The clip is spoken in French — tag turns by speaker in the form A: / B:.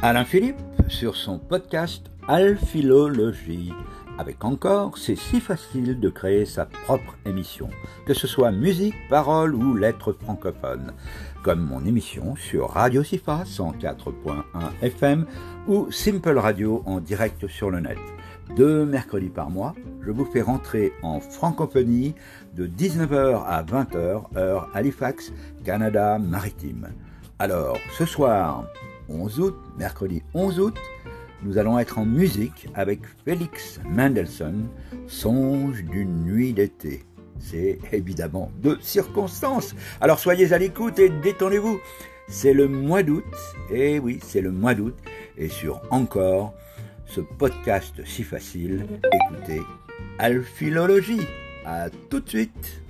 A: Alain Philippe sur son podcast Alphilologie. Avec encore, c'est si facile de créer sa propre émission, que ce soit musique, parole ou lettres francophones, comme mon émission sur Radio Sifa 104.1 FM ou Simple Radio en direct sur le net. Deux mercredis par mois, je vous fais rentrer en francophonie de 19h à 20h, heure Halifax, Canada maritime. Alors, ce soir, 11 août, mercredi 11 août, nous allons être en musique avec Félix Mendelssohn, Songe d'une nuit d'été. C'est évidemment de circonstances. Alors soyez à l'écoute et détendez-vous. C'est le mois d'août, et oui, c'est le mois d'août, et sur Encore, ce podcast si facile, écoutez Alphilologie. À tout de suite.